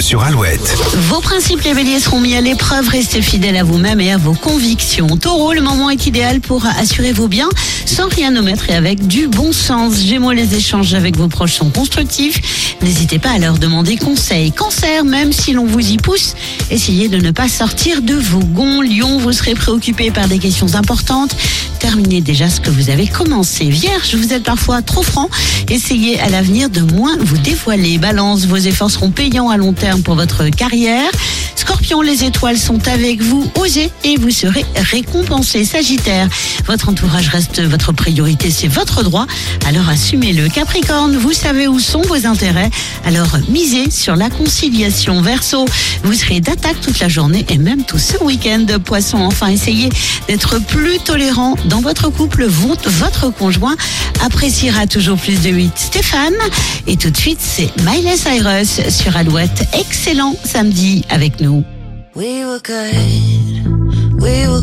Sur Alouette. Vos principes les seront mis à l'épreuve, restez fidèles à vous-même et à vos convictions. Taureau, le moment est idéal pour assurer vos biens sans rien omettre et avec du bon sens. Gémeaux, les échanges avec vos proches sont constructifs. N'hésitez pas à leur demander conseil. Cancer, même si l'on vous y pousse, essayez de ne pas sortir de vos gonds. Lion, vous serez préoccupé par des questions importantes. Terminez déjà ce que vous avez commencé. Vierge, vous êtes parfois trop franc. Essayez à l'avenir de moins vous dévoiler. Balance, vos efforts seront payants à long terme pour votre carrière. Scorpion, les étoiles sont avec vous. Osez et vous serez récompensé. Sagittaire, votre entourage reste votre priorité, c'est votre droit. Alors assumez-le. Capricorne, vous savez où sont vos intérêts. Alors misez sur la conciliation. Verseau, vous serez d'attaque toute la journée et même tout ce week-end. Poisson, enfin essayez d'être plus tolérant dans votre couple. Votre conjoint appréciera toujours plus de 8. Stéphane, et tout de suite c'est Miley Cyrus sur Alouette. Excellent samedi avec nous. We were good, we were.